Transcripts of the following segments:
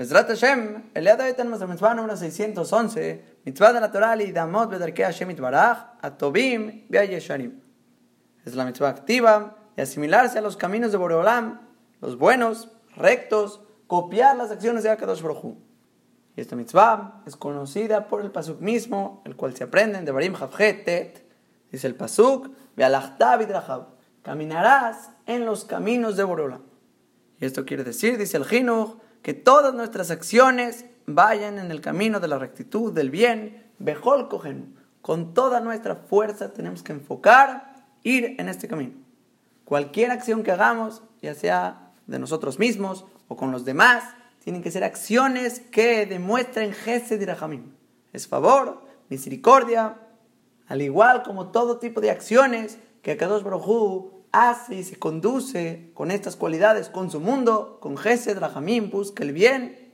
Besrat Hashem, el día de hoy tenemos la mitzvah número 611, mitzvah de la Torah, y Damot Bedarke Hashem Itbaraj, Atobim, Yesharim. Es la mitzvah activa de asimilarse a los caminos de Boreolam, los buenos, rectos, copiar las acciones de Akadosh Baruj Y esta mitzvah es conocida por el pasuk mismo, el cual se aprende en Devarim Tet, dice el pasuk, Vidrahab, caminarás en los caminos de Boreolam. Y esto quiere decir, dice el Jinuch, que todas nuestras acciones vayan en el camino de la rectitud, del bien, Bejol Kohen. Con toda nuestra fuerza tenemos que enfocar, ir en este camino. Cualquier acción que hagamos, ya sea de nosotros mismos o con los demás, tienen que ser acciones que demuestren Gesed y Rahamim. Es favor, misericordia, al igual como todo tipo de acciones que Kadosh Baruj hace y se conduce con estas cualidades con su mundo, con Gesed, Rahamim, busca el bien.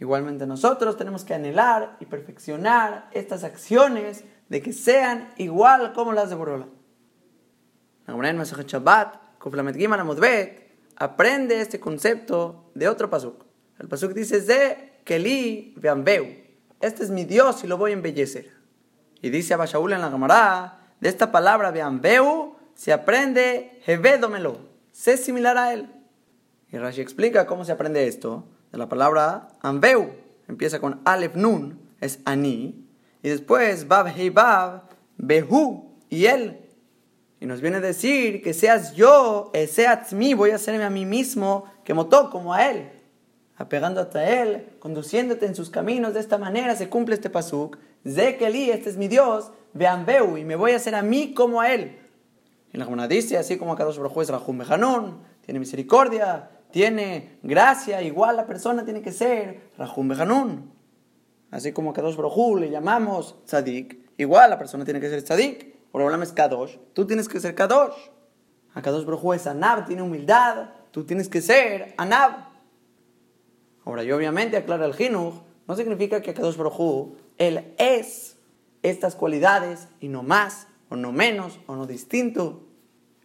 Igualmente nosotros tenemos que anhelar y perfeccionar estas acciones de que sean igual como las de Borola. Shabbat, aprende este concepto de otro pasuk. El pasuk dice, Ze Keli Veambeu. Este es mi Dios y lo voy a embellecer. Y dice Abashaul en la Gemara, de esta palabra Veambeu, se aprende Hevedomelo, sé similar a él. Y Rashi explica cómo se aprende esto de la palabra Ambeu. Empieza con Alef Nun, es Ani, y después Bab Hei Bab, Behu y él. Y nos viene a decir que seas yo, seas mí, voy a hacerme a mí mismo, que motó como a él. Apegándote a él, conduciéndote en sus caminos, de esta manera se cumple este pasuk. Zekeli, este es mi Dios, Beambeu, y me voy a hacer a mí como a él. Y la Gemara dice, así como Kadosh Baruj es Rahum Bejanón, tiene misericordia, tiene gracia, igual la persona tiene que ser Rahum Bejanún. Así como Kadosh Baruj le llamamos Tzadik, igual la persona tiene que ser Tzadik. Por hablar es Kadosh, tú tienes que ser Kadosh. A Kadosh Baruj es Anab, tiene humildad, tú tienes que ser Anab. Ahora, yo obviamente aclara el Jinuj, no significa que a Kadosh Baruj él es estas cualidades y no más o no menos, o no distinto.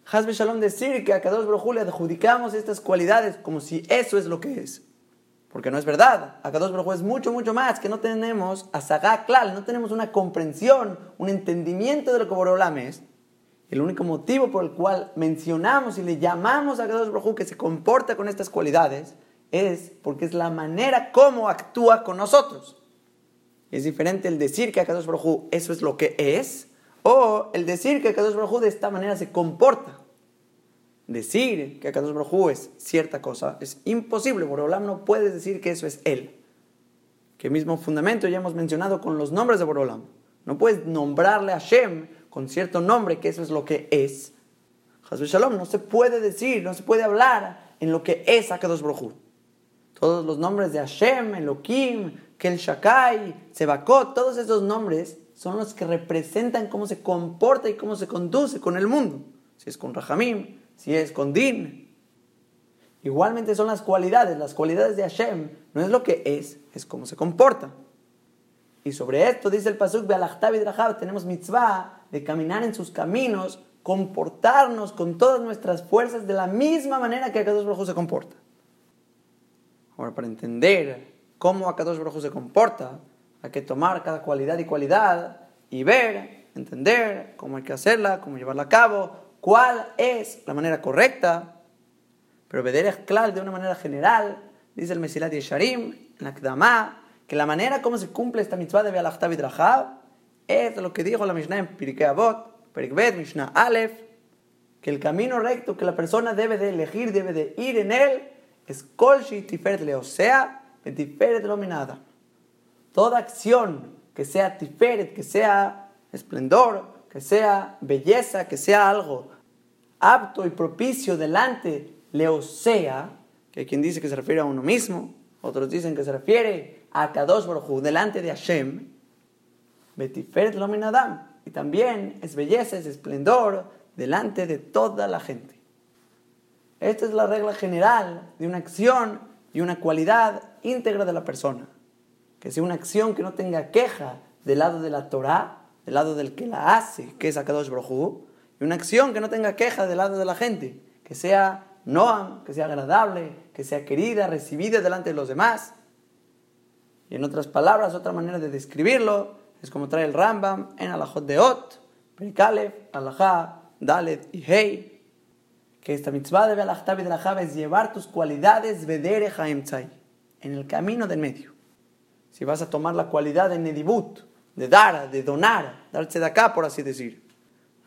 Hasbe Shalom decir que a Kadosh Baruj le adjudicamos estas cualidades como si eso es lo que es. Porque no es verdad. A Kadosh Baruj es mucho, mucho más que no tenemos a Klal, no tenemos una comprensión, un entendimiento de lo que Borolam es. El único motivo por el cual mencionamos y le llamamos a Kadosh Baruj que se comporta con estas cualidades es porque es la manera como actúa con nosotros. Es diferente el decir que a Kadosh Baruj eso es lo que es o el decir que Kadosh Baruj de esta manera se comporta. Decir que Kadosh Baruj es cierta cosa es imposible. Borolam no puede decir que eso es él. Que mismo fundamento ya hemos mencionado con los nombres de Borolam. No puedes nombrarle a Hashem con cierto nombre que eso es lo que es. Hasbe Shalom no se puede decir, no se puede hablar en lo que es Akadosh Baruj Todos los nombres de Hashem, Elohim, Kel Shakai, Sebakot, todos esos nombres son los que representan cómo se comporta y cómo se conduce con el mundo. Si es con Rahamim, si es con Din. Igualmente son las cualidades, las cualidades de Hashem. No es lo que es, es cómo se comporta. Y sobre esto dice el Pasuk tenemos mitzvah de caminar en sus caminos, comportarnos con todas nuestras fuerzas de la misma manera que Akadosh Baruj se comporta. Ahora, para entender cómo Akadosh Baruj se comporta, hay que tomar cada cualidad y cualidad y ver, entender cómo hay que hacerla, cómo llevarla a cabo, cuál es la manera correcta. Pero es claro de una manera general, dice el Mesilat Yesharim, en la Kdama, que la manera como se cumple esta mitzvah de Bealachtav y es lo que dijo la Mishnah en Pirkei Avot, Perikbet, Mishnah Aleph, que el camino recto que la persona debe de elegir, debe de ir en él, es Kol Tiferet Leosea, Tiferet Lominada toda acción que sea tiferet, que sea esplendor, que sea belleza, que sea algo apto y propicio delante, leosea, que quien dice que se refiere a uno mismo, otros dicen que se refiere a Kadosh Baruj delante de Hashem, betiferet lominadam, y también es belleza, es esplendor delante de toda la gente. Esta es la regla general de una acción y una cualidad íntegra de la persona que sea una acción que no tenga queja del lado de la Torah, del lado del que la hace, que es Akadosh Brojú, y una acción que no tenga queja del lado de la gente, que sea Noam, que sea agradable, que sea querida, recibida delante de los demás. Y en otras palabras, otra manera de describirlo es como trae el Rambam en Alajot de Ot, Perikalev, Alajá, Dalet y Hei, que esta mitzvah de Belachtav y de la es llevar tus cualidades Vedere Haemtzai, en el camino del medio. Si vas a tomar la cualidad de Nedibut, de dar, de donar, darse de acá, por así decir.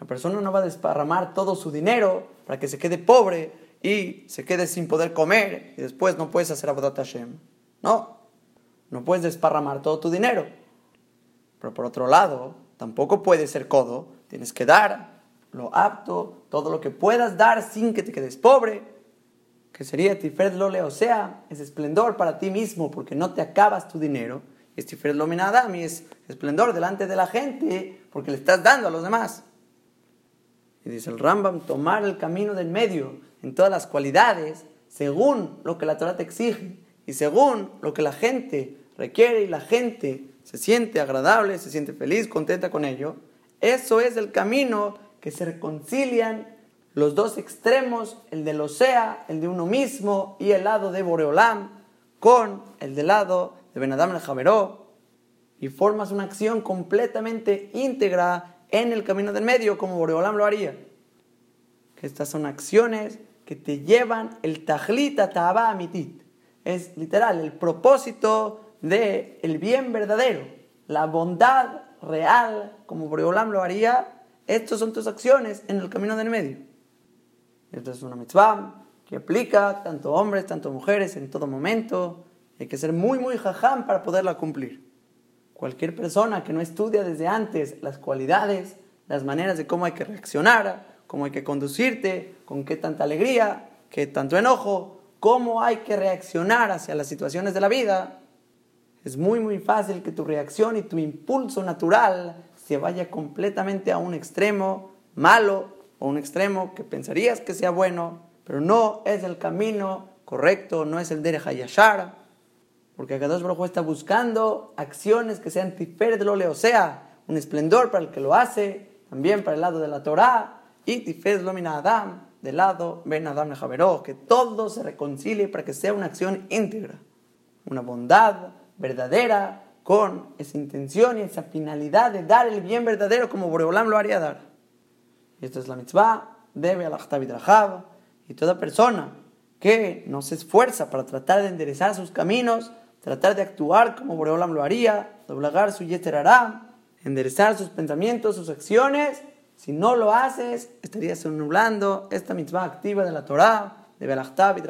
La persona no va a desparramar todo su dinero para que se quede pobre y se quede sin poder comer y después no puedes hacer Abodat Hashem. No, no puedes desparramar todo tu dinero. Pero por otro lado, tampoco puedes ser codo. Tienes que dar lo apto, todo lo que puedas dar sin que te quedes pobre. Que sería Tiferet Lole, o sea, es esplendor para ti mismo porque no te acabas tu dinero. Y es Tiferet Lominadami, es esplendor delante de la gente porque le estás dando a los demás. Y dice el Rambam, tomar el camino del medio en todas las cualidades, según lo que la Torah te exige y según lo que la gente requiere y la gente se siente agradable, se siente feliz, contenta con ello, eso es el camino que se reconcilian los dos extremos, el de sea, el de uno mismo y el lado de Boreolam, con el del lado de Benadam el Javeró, y formas una acción completamente íntegra en el camino del medio, como Boreolam lo haría. Estas son acciones que te llevan el tajlita taba amitit. Es literal, el propósito del el bien verdadero, la bondad real, como Boreolam lo haría. Estas son tus acciones en el camino del medio. Esto es una mitzvah que aplica tanto hombres, tanto mujeres, en todo momento. Hay que ser muy, muy jajam para poderla cumplir. Cualquier persona que no estudia desde antes las cualidades, las maneras de cómo hay que reaccionar, cómo hay que conducirte, con qué tanta alegría, qué tanto enojo, cómo hay que reaccionar hacia las situaciones de la vida, es muy muy fácil que tu reacción y tu impulso natural se vaya completamente a un extremo malo o un extremo que pensarías que sea bueno, pero no es el camino correcto, no es el de Hayashar. Porque Akadosh Baruj está buscando acciones que sean Tiferet Lole, o sea, un esplendor para el que lo hace, también para el lado de la Torah, y Tiferet Lomina Adam, del lado Ben Adam Javeró, que todo se reconcilie para que sea una acción íntegra, una bondad verdadera, con esa intención y esa finalidad de dar el bien verdadero como Boreolam lo haría dar. Esta es la mitzvah, debe al y toda persona que no se esfuerza para tratar de enderezar sus caminos, tratar de actuar como Boreolam lo haría, doblegar su yeterará, enderezar sus pensamientos, sus acciones. Si no lo haces, estarías anulando esta mitzvah activa de la Torah, de Belachtav y.